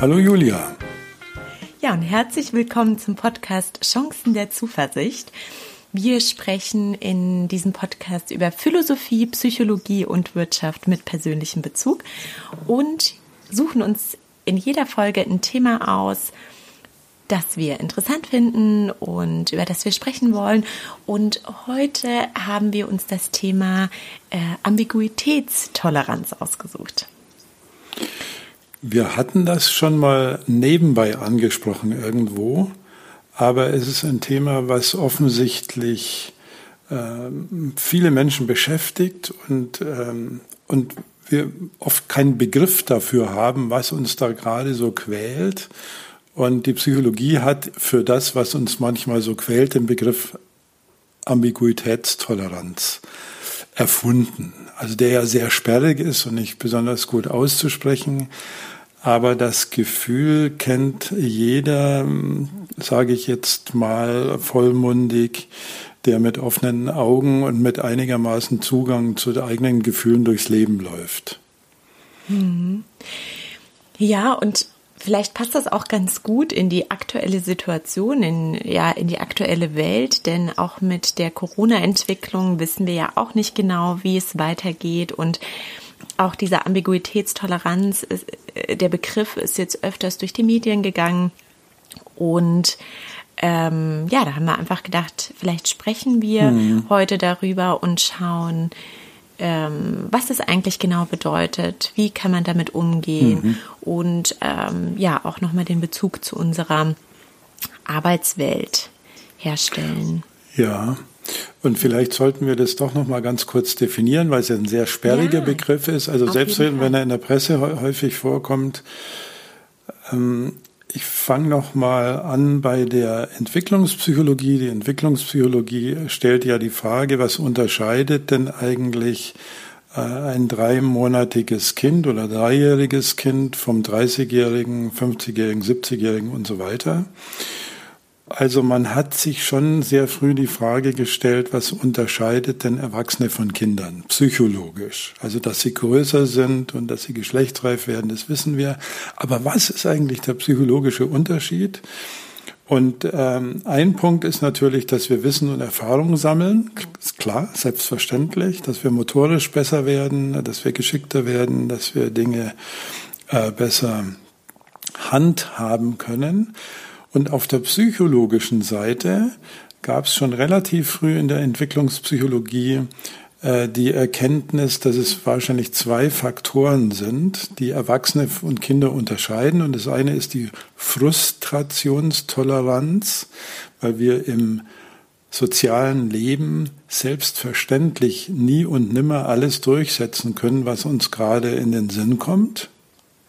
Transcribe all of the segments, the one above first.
Hallo Julia. Ja, und herzlich willkommen zum Podcast Chancen der Zuversicht. Wir sprechen in diesem Podcast über Philosophie, Psychologie und Wirtschaft mit persönlichem Bezug und suchen uns in jeder Folge ein Thema aus, das wir interessant finden und über das wir sprechen wollen. Und heute haben wir uns das Thema äh, Ambiguitätstoleranz ausgesucht. Wir hatten das schon mal nebenbei angesprochen irgendwo, aber es ist ein Thema, was offensichtlich äh, viele Menschen beschäftigt und, ähm, und wir oft keinen Begriff dafür haben, was uns da gerade so quält. Und die Psychologie hat für das, was uns manchmal so quält, den Begriff Ambiguitätstoleranz erfunden. Also der ja sehr sperrig ist und nicht besonders gut auszusprechen. Aber das Gefühl kennt jeder, sage ich jetzt mal vollmundig, der mit offenen Augen und mit einigermaßen Zugang zu eigenen Gefühlen durchs Leben läuft. Mhm. Ja, und vielleicht passt das auch ganz gut in die aktuelle Situation, in, ja, in die aktuelle Welt, denn auch mit der Corona-Entwicklung wissen wir ja auch nicht genau, wie es weitergeht und auch diese Ambiguitätstoleranz, äh, der Begriff ist jetzt öfters durch die Medien gegangen. Und ähm, ja, da haben wir einfach gedacht, vielleicht sprechen wir mhm. heute darüber und schauen, ähm, was das eigentlich genau bedeutet, wie kann man damit umgehen mhm. und ähm, ja, auch nochmal den Bezug zu unserer Arbeitswelt herstellen. Ja, und vielleicht sollten wir das doch noch mal ganz kurz definieren, weil es ja ein sehr sperriger ja, Begriff ist. Also selbst wenn er in der Presse häufig vorkommt. Ähm, ich fange noch mal an bei der Entwicklungspsychologie. Die Entwicklungspsychologie stellt ja die Frage, was unterscheidet denn eigentlich äh, ein dreimonatiges Kind oder dreijähriges Kind vom 30-jährigen, 50-jährigen, 70-jährigen und so weiter. Also man hat sich schon sehr früh die Frage gestellt, was unterscheidet denn Erwachsene von Kindern psychologisch? Also dass sie größer sind und dass sie geschlechtsreif werden, das wissen wir. Aber was ist eigentlich der psychologische Unterschied? Und ähm, ein Punkt ist natürlich, dass wir Wissen und Erfahrung sammeln. Ist klar, selbstverständlich, dass wir motorisch besser werden, dass wir geschickter werden, dass wir Dinge äh, besser handhaben können. Und auf der psychologischen Seite gab es schon relativ früh in der Entwicklungspsychologie äh, die Erkenntnis, dass es wahrscheinlich zwei Faktoren sind, die Erwachsene und Kinder unterscheiden. Und das eine ist die Frustrationstoleranz, weil wir im sozialen Leben selbstverständlich nie und nimmer alles durchsetzen können, was uns gerade in den Sinn kommt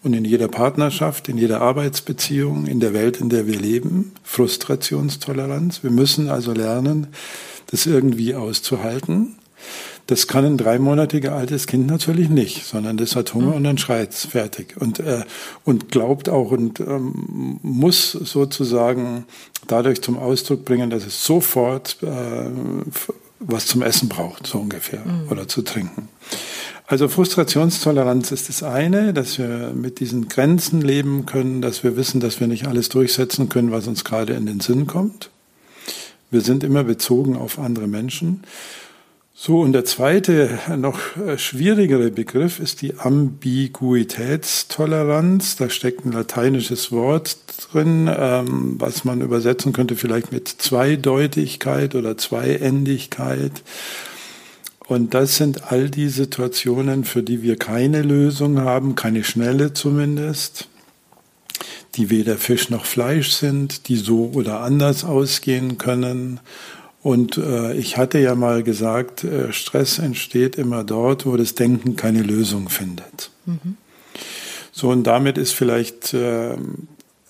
und in jeder Partnerschaft, in jeder Arbeitsbeziehung, in der Welt, in der wir leben. Frustrationstoleranz. Wir müssen also lernen, das irgendwie auszuhalten. Das kann ein dreimonatiger altes Kind natürlich nicht, sondern das hat Hunger und dann schreit's fertig und äh, und glaubt auch und ähm, muss sozusagen dadurch zum Ausdruck bringen, dass es sofort äh, was zum Essen braucht, so ungefähr, mhm. oder zu trinken. Also Frustrationstoleranz ist das eine, dass wir mit diesen Grenzen leben können, dass wir wissen, dass wir nicht alles durchsetzen können, was uns gerade in den Sinn kommt. Wir sind immer bezogen auf andere Menschen. So, und der zweite, noch schwierigere Begriff ist die Ambiguitätstoleranz. Da steckt ein lateinisches Wort drin, ähm, was man übersetzen könnte vielleicht mit Zweideutigkeit oder Zweiendigkeit. Und das sind all die Situationen, für die wir keine Lösung haben, keine schnelle zumindest, die weder Fisch noch Fleisch sind, die so oder anders ausgehen können. Und äh, ich hatte ja mal gesagt, äh, Stress entsteht immer dort, wo das Denken keine Lösung findet. Mhm. So, und damit ist vielleicht äh,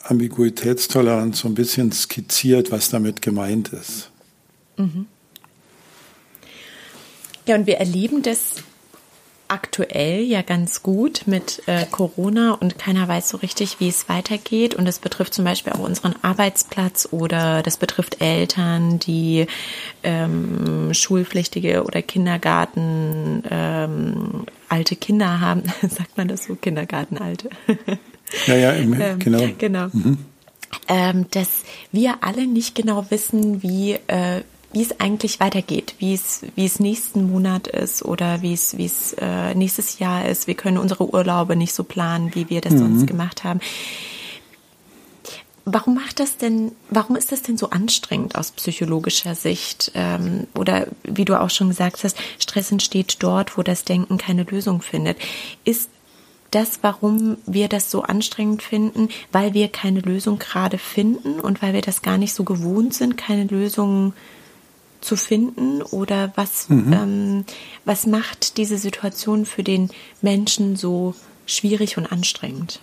Ambiguitätstoleranz so ein bisschen skizziert, was damit gemeint ist. Mhm. Ja, und wir erleben das aktuell ja ganz gut mit äh, Corona und keiner weiß so richtig, wie es weitergeht. Und das betrifft zum Beispiel auch unseren Arbeitsplatz oder das betrifft Eltern, die ähm, schulpflichtige oder Kindergarten ähm, alte Kinder haben. Sagt man das so? Kindergartenalte. Ja, ja, im, ähm, genau. Genau. Mhm. Ähm, dass wir alle nicht genau wissen, wie, äh, wie es eigentlich weitergeht, wie es, wie es nächsten Monat ist oder wie es, wie es äh, nächstes Jahr ist. Wir können unsere Urlaube nicht so planen, wie wir das mhm. sonst gemacht haben. Warum macht das denn, warum ist das denn so anstrengend aus psychologischer Sicht? Ähm, oder wie du auch schon gesagt hast, Stress entsteht dort, wo das Denken keine Lösung findet. Ist das, warum wir das so anstrengend finden, weil wir keine Lösung gerade finden und weil wir das gar nicht so gewohnt sind, keine Lösung zu finden? Oder was, mhm. ähm, was macht diese Situation für den Menschen so schwierig und anstrengend?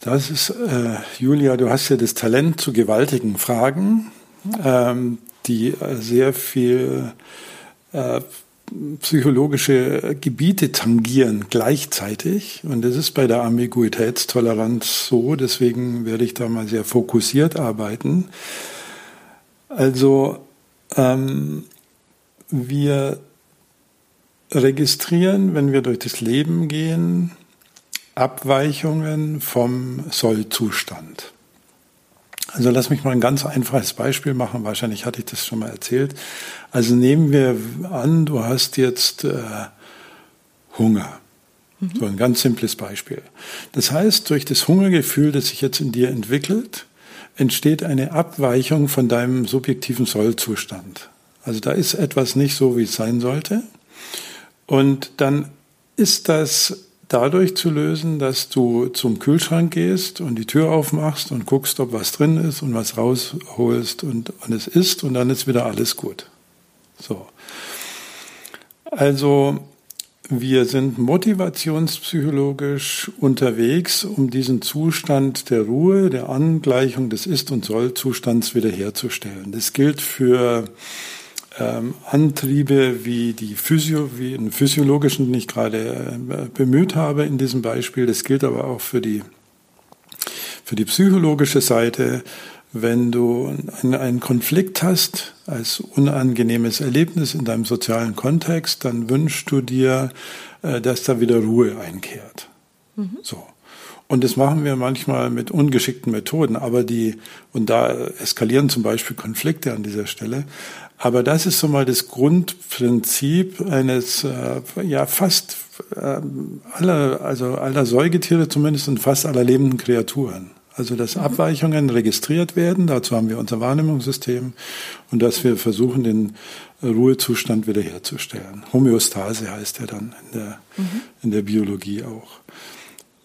Das ist, äh, Julia, du hast ja das Talent zu gewaltigen Fragen, ähm, die äh, sehr viel äh, psychologische Gebiete tangieren gleichzeitig. Und das ist bei der Ambiguitätstoleranz so, deswegen werde ich da mal sehr fokussiert arbeiten. Also ähm, wir registrieren, wenn wir durch das Leben gehen, Abweichungen vom Sollzustand. Also lass mich mal ein ganz einfaches Beispiel machen. Wahrscheinlich hatte ich das schon mal erzählt. Also nehmen wir an, du hast jetzt äh, Hunger. Mhm. So ein ganz simples Beispiel. Das heißt, durch das Hungergefühl, das sich jetzt in dir entwickelt, entsteht eine Abweichung von deinem subjektiven Sollzustand. Also da ist etwas nicht so, wie es sein sollte. Und dann ist das dadurch zu lösen, dass du zum Kühlschrank gehst und die Tür aufmachst und guckst, ob was drin ist und was rausholst und, und es ist und dann ist wieder alles gut. So. Also wir sind motivationspsychologisch unterwegs, um diesen Zustand der Ruhe, der Angleichung des Ist- und Soll-Zustands wiederherzustellen. Das gilt für ähm, Antriebe wie die Physio, wie einen physiologischen, den ich gerade äh, bemüht habe in diesem Beispiel. Das gilt aber auch für die, für die psychologische Seite. Wenn du einen, Konflikt hast als unangenehmes Erlebnis in deinem sozialen Kontext, dann wünschst du dir, äh, dass da wieder Ruhe einkehrt. Mhm. So. Und das machen wir manchmal mit ungeschickten Methoden, aber die, und da eskalieren zum Beispiel Konflikte an dieser Stelle. Aber das ist so mal das Grundprinzip eines, äh, ja, fast äh, aller, also aller Säugetiere zumindest und fast aller lebenden Kreaturen. Also, dass. Abweichungen registriert werden, dazu haben wir unser Wahrnehmungssystem und dass wir versuchen, den Ruhezustand wiederherzustellen. Homöostase heißt er dann in der, mhm. in der Biologie auch.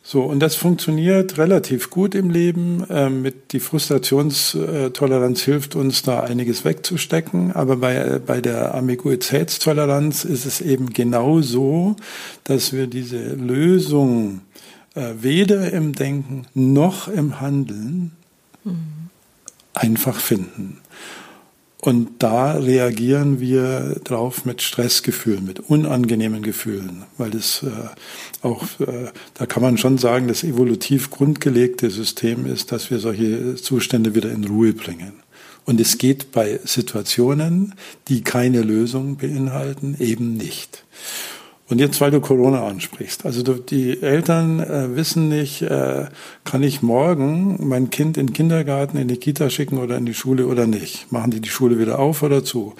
So, und das funktioniert relativ gut im Leben. Ähm, mit die Frustrationstoleranz hilft uns, da einiges wegzustecken. Aber bei, bei der Ambiguitätstoleranz ist es eben genau so, dass wir diese Lösung äh, weder im Denken noch im Handeln mhm. einfach finden. Und da reagieren wir drauf mit Stressgefühlen, mit unangenehmen Gefühlen, weil das äh, auch, äh, da kann man schon sagen, das evolutiv grundgelegte System ist, dass wir solche Zustände wieder in Ruhe bringen. Und es geht bei Situationen, die keine Lösung beinhalten, eben nicht. Und jetzt, weil du Corona ansprichst. Also die Eltern äh, wissen nicht, äh, kann ich morgen mein Kind in den Kindergarten, in die Kita schicken oder in die Schule oder nicht? Machen die die Schule wieder auf oder zu?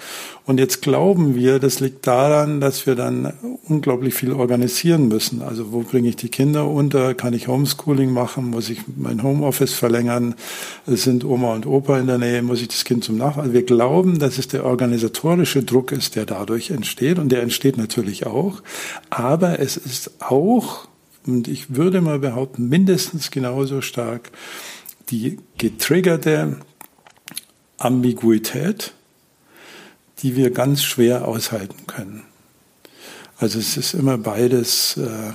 Und jetzt glauben wir, das liegt daran, dass wir dann unglaublich viel organisieren müssen. Also wo bringe ich die Kinder unter? Kann ich Homeschooling machen? Muss ich mein Homeoffice verlängern? Sind Oma und Opa in der Nähe? Muss ich das Kind zum Nach? Also wir glauben, dass es der organisatorische Druck ist, der dadurch entsteht. Und der entsteht natürlich auch. Aber es ist auch, und ich würde mal behaupten, mindestens genauso stark die getriggerte Ambiguität, die wir ganz schwer aushalten können. Also es ist immer beides, äh,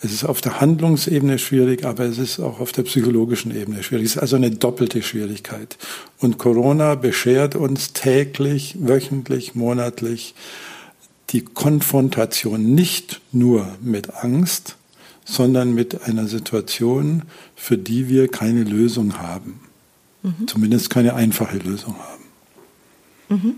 es ist auf der Handlungsebene schwierig, aber es ist auch auf der psychologischen Ebene schwierig. Es ist also eine doppelte Schwierigkeit. Und Corona beschert uns täglich, wöchentlich, monatlich die Konfrontation nicht nur mit Angst, sondern mit einer Situation, für die wir keine Lösung haben. Mhm. Zumindest keine einfache Lösung haben. Mhm.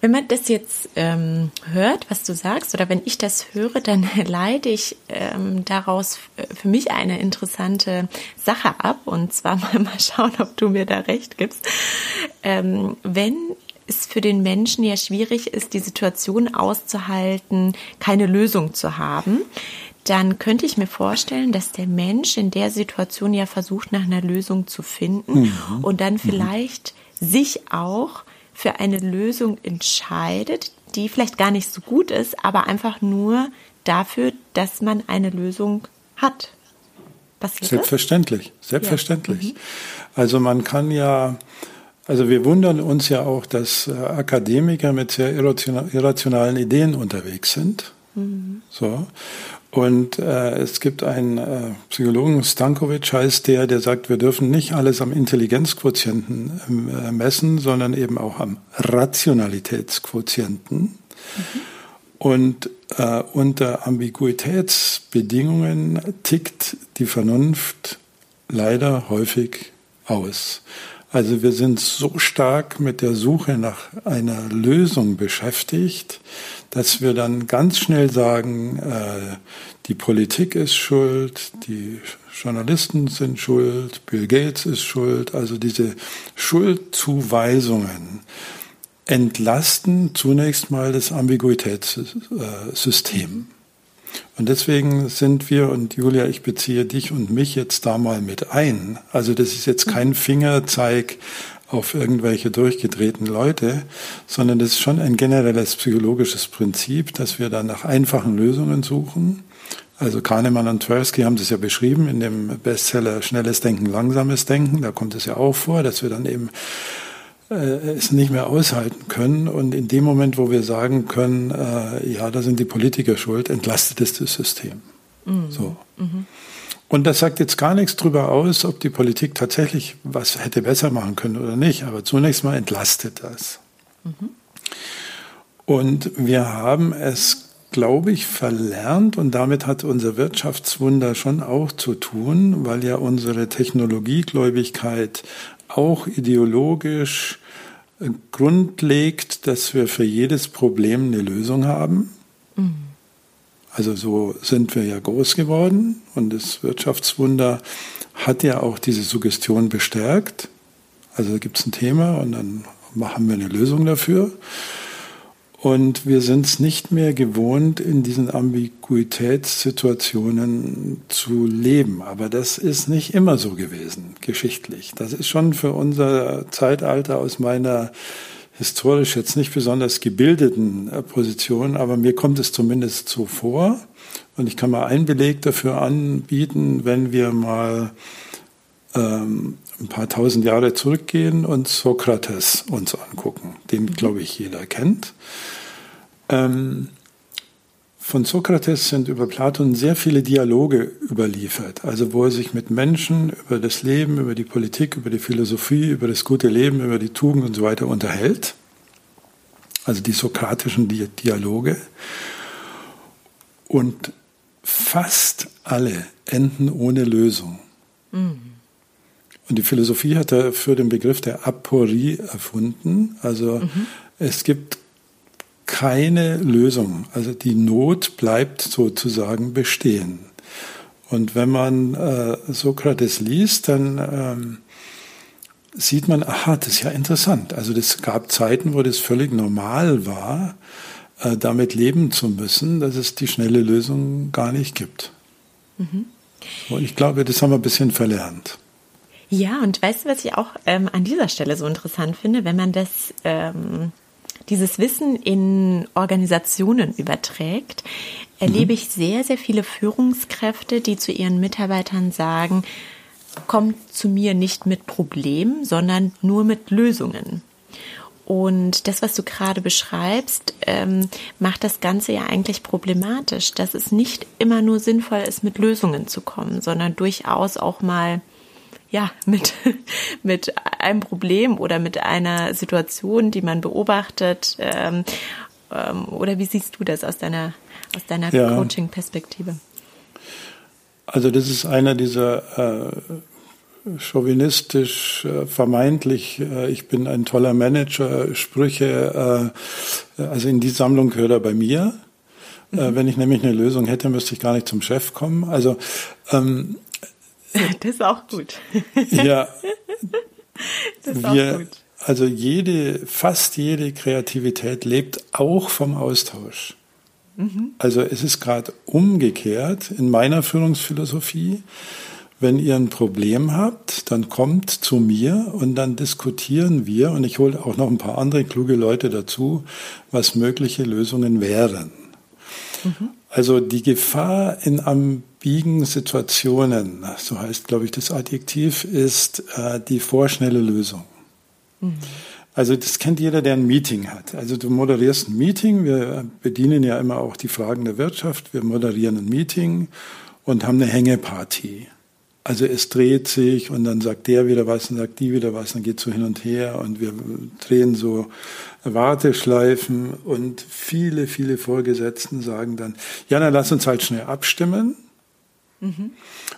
Wenn man das jetzt ähm, hört, was du sagst, oder wenn ich das höre, dann leite ich ähm, daraus für mich eine interessante Sache ab. Und zwar mal, mal schauen, ob du mir da recht gibst. Ähm, wenn es für den Menschen ja schwierig ist, die Situation auszuhalten, keine Lösung zu haben, dann könnte ich mir vorstellen, dass der Mensch in der Situation ja versucht, nach einer Lösung zu finden mhm. und dann mhm. vielleicht mhm. sich auch für eine Lösung entscheidet, die vielleicht gar nicht so gut ist, aber einfach nur dafür, dass man eine Lösung hat. Passiert selbstverständlich, das? selbstverständlich. Ja. Mhm. Also man kann ja, also wir wundern uns ja auch, dass äh, Akademiker mit sehr irrationalen Ideen unterwegs sind. Mhm. So. Und äh, es gibt einen äh, Psychologen, Stankovic heißt der, der sagt, wir dürfen nicht alles am Intelligenzquotienten äh, messen, sondern eben auch am Rationalitätsquotienten. Mhm. Und äh, unter Ambiguitätsbedingungen tickt die Vernunft leider häufig aus. Also wir sind so stark mit der Suche nach einer Lösung beschäftigt, dass wir dann ganz schnell sagen, äh, die Politik ist schuld, die Journalisten sind schuld, Bill Gates ist schuld. Also diese Schuldzuweisungen entlasten zunächst mal das Ambiguitätssystem. Und deswegen sind wir, und Julia, ich beziehe dich und mich jetzt da mal mit ein. Also das ist jetzt kein Fingerzeig auf irgendwelche durchgedrehten Leute, sondern das ist schon ein generelles psychologisches Prinzip, dass wir dann nach einfachen Lösungen suchen. Also Kahnemann und Tversky haben das ja beschrieben in dem Bestseller Schnelles Denken, Langsames Denken. Da kommt es ja auch vor, dass wir dann eben äh, es nicht mehr aushalten können. Und in dem Moment, wo wir sagen können, äh, ja, da sind die Politiker schuld, entlastet es das System. Mhm. So. Mhm. Und das sagt jetzt gar nichts darüber aus, ob die Politik tatsächlich was hätte besser machen können oder nicht. Aber zunächst mal entlastet das. Mhm. Und wir haben es, glaube ich, verlernt und damit hat unser Wirtschaftswunder schon auch zu tun, weil ja unsere Technologiegläubigkeit auch ideologisch grundlegt, dass wir für jedes Problem eine Lösung haben. Mhm. Also so sind wir ja groß geworden und das Wirtschaftswunder hat ja auch diese Suggestion bestärkt. Also da gibt es ein Thema und dann machen wir eine Lösung dafür. Und wir sind es nicht mehr gewohnt, in diesen Ambiguitätssituationen zu leben. Aber das ist nicht immer so gewesen, geschichtlich. Das ist schon für unser Zeitalter aus meiner historisch jetzt nicht besonders gebildeten äh, Position, aber mir kommt es zumindest so vor. Und ich kann mal einen Beleg dafür anbieten, wenn wir mal ähm, ein paar tausend Jahre zurückgehen und Sokrates uns angucken, den, mhm. glaube ich, jeder kennt. Ähm, von Sokrates sind über Platon sehr viele Dialoge überliefert, also wo er sich mit Menschen über das Leben, über die Politik, über die Philosophie, über das gute Leben, über die Tugend und so weiter unterhält. Also die sokratischen Dialoge. Und fast alle enden ohne Lösung. Mhm. Und die Philosophie hat dafür den Begriff der Aporie erfunden. Also mhm. es gibt keine Lösung. Also die Not bleibt sozusagen bestehen. Und wenn man äh, Sokrates liest, dann ähm, sieht man, aha, das ist ja interessant. Also es gab Zeiten, wo das völlig normal war, äh, damit leben zu müssen, dass es die schnelle Lösung gar nicht gibt. Mhm. Und ich glaube, das haben wir ein bisschen verlernt. Ja, und weißt du, was ich auch ähm, an dieser Stelle so interessant finde, wenn man das, ähm, dieses Wissen in Organisationen überträgt, erlebe mhm. ich sehr, sehr viele Führungskräfte, die zu ihren Mitarbeitern sagen, kommt zu mir nicht mit Problemen, sondern nur mit Lösungen. Und das, was du gerade beschreibst, ähm, macht das Ganze ja eigentlich problematisch, dass es nicht immer nur sinnvoll ist, mit Lösungen zu kommen, sondern durchaus auch mal ja, mit, mit einem Problem oder mit einer Situation, die man beobachtet? Ähm, ähm, oder wie siehst du das aus deiner, aus deiner ja. Coaching-Perspektive? Also das ist einer dieser äh, chauvinistisch, äh, vermeintlich, äh, ich bin ein toller Manager, Sprüche, äh, also in die Sammlung gehört er bei mir. Mhm. Wenn ich nämlich eine Lösung hätte, müsste ich gar nicht zum Chef kommen. Also ähm, das ist auch gut. ja, das ist wir, auch gut. Also jede, fast jede Kreativität lebt auch vom Austausch. Mhm. Also es ist gerade umgekehrt in meiner Führungsphilosophie. Wenn ihr ein Problem habt, dann kommt zu mir und dann diskutieren wir und ich hole auch noch ein paar andere kluge Leute dazu, was mögliche Lösungen wären. Mhm. Also die Gefahr in ambigen Situationen, so heißt, glaube ich, das Adjektiv, ist äh, die vorschnelle Lösung. Mhm. Also das kennt jeder, der ein Meeting hat. Also du moderierst ein Meeting, wir bedienen ja immer auch die Fragen der Wirtschaft, wir moderieren ein Meeting und haben eine Hängeparty. Also es dreht sich und dann sagt der wieder was und sagt die wieder was, dann geht so hin und her und wir drehen so Warteschleifen und viele, viele Vorgesetzten sagen dann, ja, dann lass uns halt schnell abstimmen. Mhm.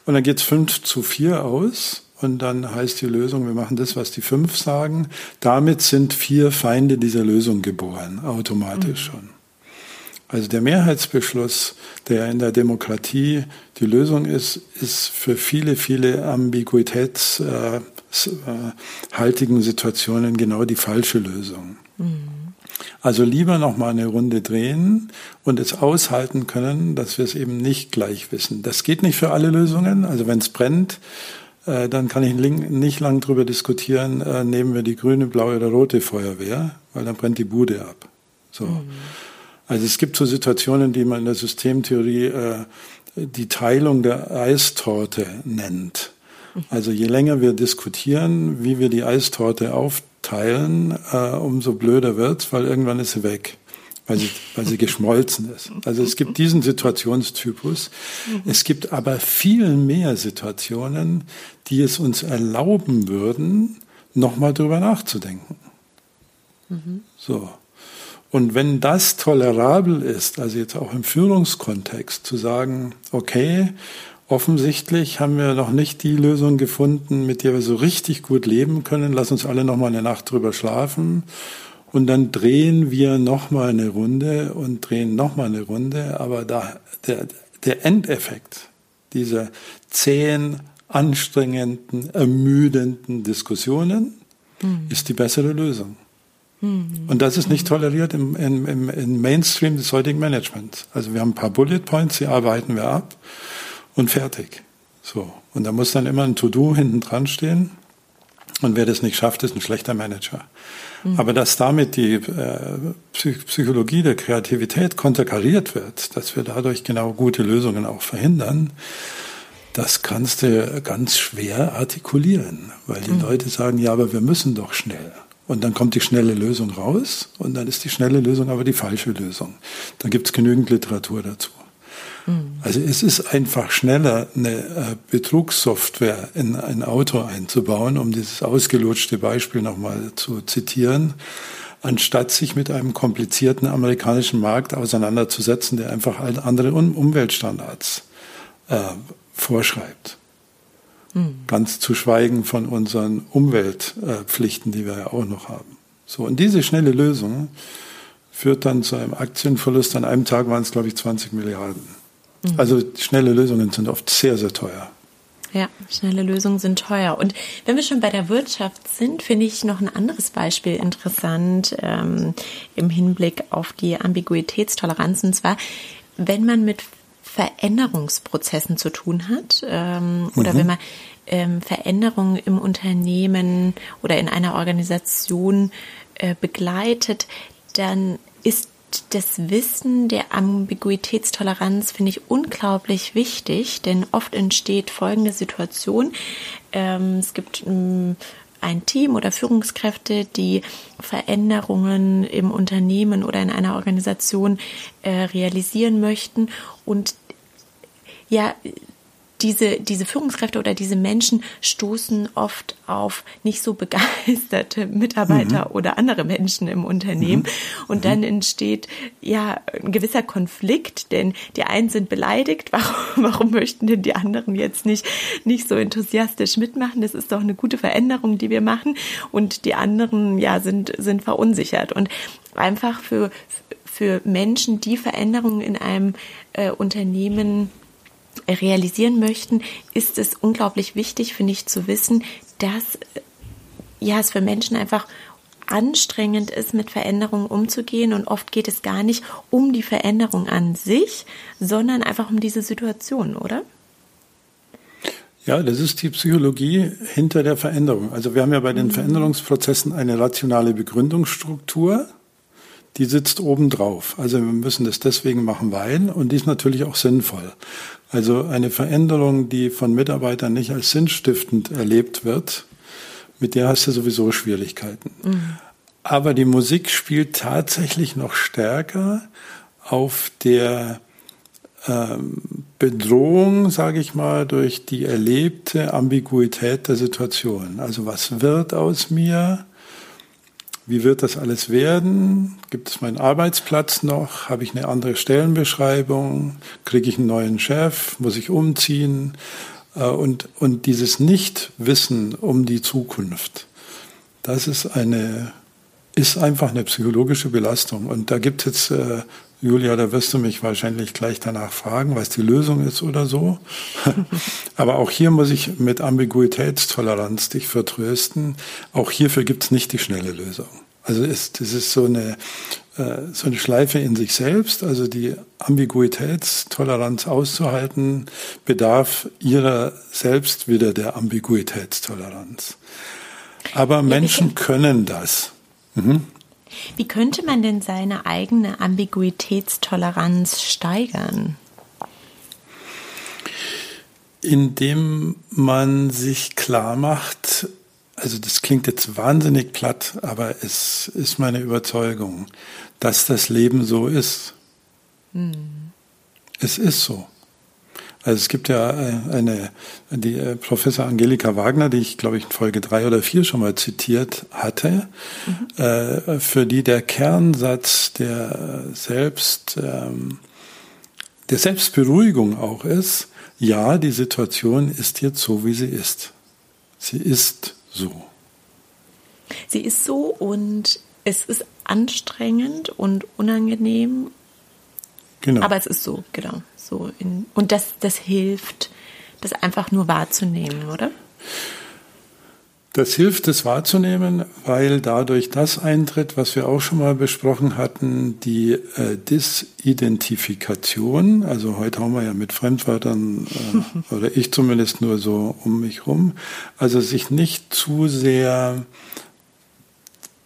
Und dann geht's fünf zu vier aus und dann heißt die Lösung, wir machen das, was die fünf sagen. Damit sind vier Feinde dieser Lösung geboren, automatisch mhm. schon. Also der Mehrheitsbeschluss, der in der Demokratie die Lösung ist, ist für viele, viele ambiguitätshaltigen Situationen genau die falsche Lösung. Mhm. Also lieber noch mal eine Runde drehen und es aushalten können, dass wir es eben nicht gleich wissen. Das geht nicht für alle Lösungen. Also wenn es brennt, äh, dann kann ich nicht lang darüber diskutieren, äh, nehmen wir die grüne, blaue oder rote Feuerwehr, weil dann brennt die Bude ab. So. Mhm. Also es gibt so Situationen, die man in der Systemtheorie äh, die Teilung der Eistorte nennt. Also je länger wir diskutieren, wie wir die Eistorte aufteilen, äh, umso blöder wird's, weil irgendwann ist sie weg, weil sie, weil sie geschmolzen ist. Also es gibt diesen Situationstypus. Es gibt aber viel mehr Situationen, die es uns erlauben würden, nochmal drüber nachzudenken. Mhm. So. Und wenn das tolerabel ist, also jetzt auch im Führungskontext, zu sagen, okay, offensichtlich haben wir noch nicht die Lösung gefunden, mit der wir so richtig gut leben können, lass uns alle noch mal eine Nacht drüber schlafen und dann drehen wir noch mal eine Runde und drehen noch mal eine Runde, aber da der, der Endeffekt dieser zähen, anstrengenden, ermüdenden Diskussionen mhm. ist die bessere Lösung. Mhm. Und das ist nicht toleriert im, im, im Mainstream des heutigen Managements. Also wir haben ein paar Bullet Points, die arbeiten wir ab und fertig. So. Und da muss dann immer ein To-Do hinten dran stehen. Und wer das nicht schafft, ist ein schlechter Manager. Mhm. Aber dass damit die äh, Psychologie der Kreativität konterkariert wird, dass wir dadurch genau gute Lösungen auch verhindern, das kannst du ganz schwer artikulieren, weil die mhm. Leute sagen, ja, aber wir müssen doch schnell. Und dann kommt die schnelle Lösung raus und dann ist die schnelle Lösung aber die falsche Lösung. Dann gibt es genügend Literatur dazu. Mhm. Also es ist einfach schneller, eine äh, Betrugssoftware in ein Auto einzubauen, um dieses ausgelutschte Beispiel nochmal zu zitieren, anstatt sich mit einem komplizierten amerikanischen Markt auseinanderzusetzen, der einfach andere Umweltstandards äh, vorschreibt. Mhm. Ganz zu schweigen von unseren Umweltpflichten, die wir ja auch noch haben. So, und diese schnelle Lösung führt dann zu einem Aktienverlust. An einem Tag waren es, glaube ich, 20 Milliarden. Mhm. Also schnelle Lösungen sind oft sehr, sehr teuer. Ja, schnelle Lösungen sind teuer. Und wenn wir schon bei der Wirtschaft sind, finde ich noch ein anderes Beispiel interessant ähm, im Hinblick auf die Ambiguitätstoleranz. Und zwar, wenn man mit Veränderungsprozessen zu tun hat ähm, oder mhm. wenn man ähm, Veränderungen im Unternehmen oder in einer Organisation äh, begleitet, dann ist das Wissen der Ambiguitätstoleranz finde ich unglaublich wichtig, denn oft entsteht folgende Situation. Ähm, es gibt ähm, ein Team oder Führungskräfte, die Veränderungen im Unternehmen oder in einer Organisation äh, realisieren möchten und ja, diese, diese Führungskräfte oder diese Menschen stoßen oft auf nicht so begeisterte Mitarbeiter mhm. oder andere Menschen im Unternehmen. Mhm. Und dann mhm. entsteht ja ein gewisser Konflikt, denn die einen sind beleidigt. Warum, warum möchten denn die anderen jetzt nicht, nicht so enthusiastisch mitmachen? Das ist doch eine gute Veränderung, die wir machen. Und die anderen, ja, sind, sind verunsichert. Und einfach für, für Menschen, die Veränderungen in einem äh, Unternehmen realisieren möchten, ist es unglaublich wichtig, finde ich, zu wissen, dass äh, ja, es für Menschen einfach anstrengend ist, mit Veränderungen umzugehen. Und oft geht es gar nicht um die Veränderung an sich, sondern einfach um diese Situation, oder? Ja, das ist die Psychologie hinter der Veränderung. Also wir haben ja bei den mhm. Veränderungsprozessen eine rationale Begründungsstruktur die sitzt oben drauf. Also wir müssen das deswegen machen, weil, und die ist natürlich auch sinnvoll. Also eine Veränderung, die von Mitarbeitern nicht als sinnstiftend erlebt wird, mit der hast du sowieso Schwierigkeiten. Mhm. Aber die Musik spielt tatsächlich noch stärker auf der ähm, Bedrohung, sage ich mal, durch die erlebte Ambiguität der Situation. Also was wird aus mir? Wie wird das alles werden? Gibt es meinen Arbeitsplatz noch? Habe ich eine andere Stellenbeschreibung? Kriege ich einen neuen Chef? Muss ich umziehen? Äh, und, und dieses Nichtwissen um die Zukunft, das ist eine, ist einfach eine psychologische Belastung. Und da gibt es jetzt äh, Julia, da wirst du mich wahrscheinlich gleich danach fragen, was die Lösung ist oder so. Aber auch hier muss ich mit Ambiguitätstoleranz dich vertrösten. Auch hierfür gibt es nicht die schnelle Lösung. Also ist, das ist so eine, äh, so eine Schleife in sich selbst. Also die Ambiguitätstoleranz auszuhalten, bedarf ihrer selbst wieder der Ambiguitätstoleranz. Aber Menschen können das. Mhm. Wie könnte man denn seine eigene Ambiguitätstoleranz steigern? Indem man sich klar macht, also das klingt jetzt wahnsinnig platt, aber es ist meine Überzeugung, dass das Leben so ist. Hm. Es ist so. Also es gibt ja äh, eine, die äh, Professor Angelika Wagner, die ich glaube ich in Folge drei oder vier schon mal zitiert hatte, mhm. äh, für die der Kernsatz der Selbst, ähm, der Selbstberuhigung auch ist, ja, die Situation ist jetzt so, wie sie ist. Sie ist so. Sie ist so und es ist anstrengend und unangenehm. Genau. Aber es ist so, genau so in, und das, das hilft, das einfach nur wahrzunehmen, oder? Das hilft, es wahrzunehmen, weil dadurch das eintritt, was wir auch schon mal besprochen hatten, die äh, Disidentifikation. Also heute haben wir ja mit Fremdwörtern, äh, oder ich zumindest nur so um mich rum. Also sich nicht zu sehr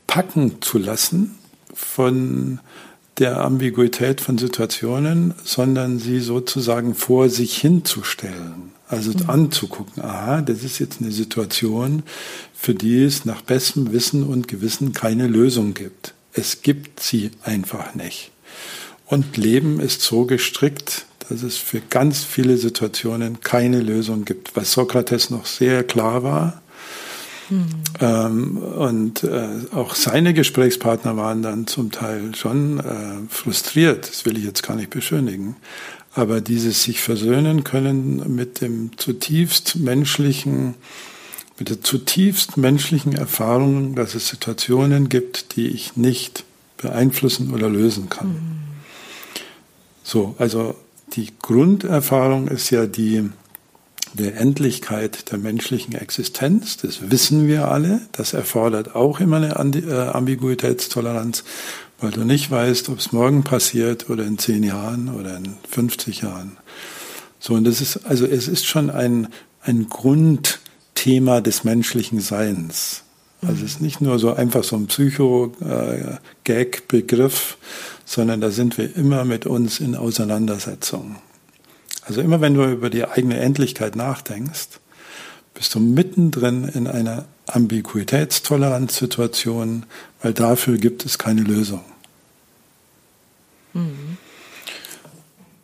packen zu lassen von der Ambiguität von Situationen, sondern sie sozusagen vor sich hinzustellen. Also mhm. anzugucken, aha, das ist jetzt eine Situation, für die es nach bestem Wissen und Gewissen keine Lösung gibt. Es gibt sie einfach nicht. Und Leben ist so gestrickt, dass es für ganz viele Situationen keine Lösung gibt. Was Sokrates noch sehr klar war, Mhm. Ähm, und äh, auch seine Gesprächspartner waren dann zum Teil schon äh, frustriert. Das will ich jetzt gar nicht beschönigen. Aber dieses sich versöhnen können mit dem zutiefst menschlichen, mit der zutiefst menschlichen Erfahrung, dass es Situationen gibt, die ich nicht beeinflussen oder lösen kann. Mhm. So, also die Grunderfahrung ist ja die, der Endlichkeit der menschlichen Existenz. Das wissen wir alle. Das erfordert auch immer eine äh, Ambiguitätstoleranz, weil du nicht weißt, ob es morgen passiert oder in zehn Jahren oder in 50 Jahren. So, und das ist, also es ist schon ein, ein Grundthema des menschlichen Seins. Also es ist nicht nur so einfach so ein Psycho-Gag-Begriff, sondern da sind wir immer mit uns in Auseinandersetzung. Also immer wenn du über die eigene Endlichkeit nachdenkst, bist du mittendrin in einer Ambiguitätstoleranzsituation, weil dafür gibt es keine Lösung. Mhm.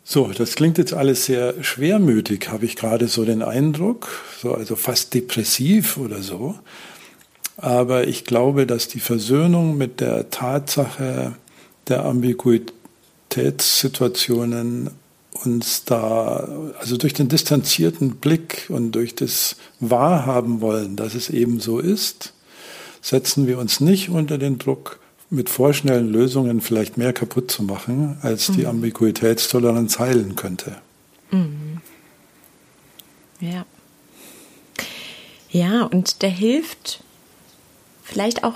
So, das klingt jetzt alles sehr schwermütig, habe ich gerade so den Eindruck, so also fast depressiv oder so. Aber ich glaube, dass die Versöhnung mit der Tatsache der Ambiguitätssituationen uns da, also durch den distanzierten Blick und durch das Wahrhaben wollen, dass es eben so ist, setzen wir uns nicht unter den Druck, mit vorschnellen Lösungen vielleicht mehr kaputt zu machen, als die mhm. Ambiguitätstoleranz heilen könnte. Mhm. Ja. Ja, und der hilft vielleicht auch,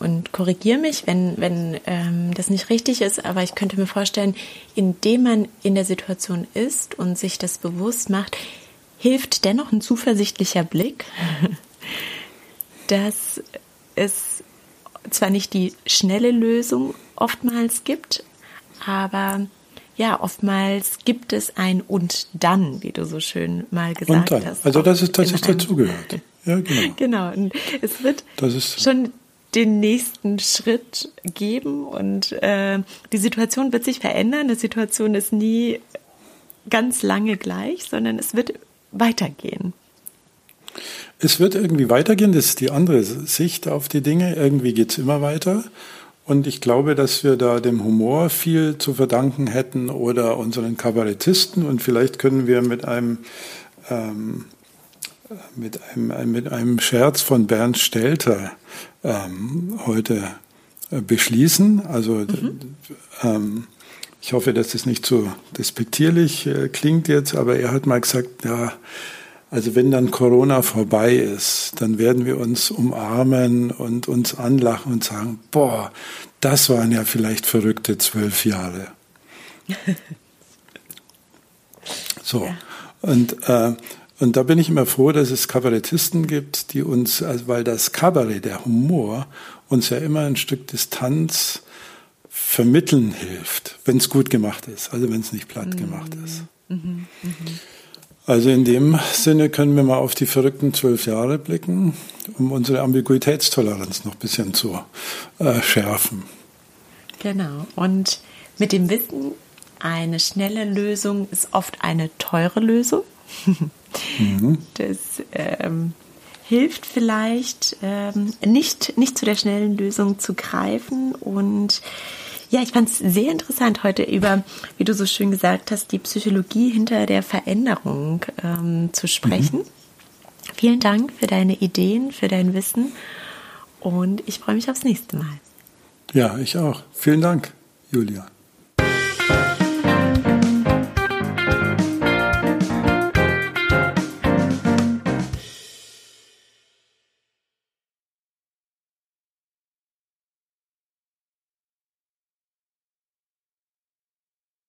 und korrigiere mich, wenn, wenn ähm, das nicht richtig ist, aber ich könnte mir vorstellen, indem man in der Situation ist und sich das bewusst macht, hilft dennoch ein zuversichtlicher Blick, dass es zwar nicht die schnelle Lösung oftmals gibt, aber ja, oftmals gibt es ein und dann, wie du so schön mal gesagt und dann. hast. Also das ist, das ist dazugehört. Ja, genau. genau. Und es wird schon den nächsten Schritt geben und äh, die Situation wird sich verändern. Die Situation ist nie ganz lange gleich, sondern es wird weitergehen. Es wird irgendwie weitergehen, das ist die andere Sicht auf die Dinge. Irgendwie geht es immer weiter. Und ich glaube, dass wir da dem Humor viel zu verdanken hätten oder unseren Kabarettisten. Und vielleicht können wir mit einem, ähm, mit einem, mit einem Scherz von Bernd Stelter ähm, heute äh, beschließen. Also mhm. ähm, ich hoffe, dass das nicht so despektierlich äh, klingt jetzt, aber er hat mal gesagt, ja, also wenn dann Corona vorbei ist, dann werden wir uns umarmen und uns anlachen und sagen, boah, das waren ja vielleicht verrückte zwölf Jahre. so. Ja. Und, äh, und da bin ich immer froh, dass es Kabarettisten gibt, die uns, also weil das Kabarett, der Humor, uns ja immer ein Stück Distanz vermitteln hilft, wenn es gut gemacht ist, also wenn es nicht platt mhm. gemacht ist. Mhm. Mhm. Also in dem Sinne können wir mal auf die verrückten zwölf Jahre blicken, um unsere Ambiguitätstoleranz noch ein bisschen zu äh, schärfen. Genau. Und mit dem Wissen, eine schnelle Lösung ist oft eine teure Lösung. Mhm. Das ähm, hilft vielleicht, ähm, nicht, nicht zu der schnellen Lösung zu greifen und ja, ich fand es sehr interessant heute über, wie du so schön gesagt hast, die Psychologie hinter der Veränderung ähm, zu sprechen. Mhm. Vielen Dank für deine Ideen, für dein Wissen und ich freue mich aufs nächste Mal. Ja, ich auch. Vielen Dank, Julia.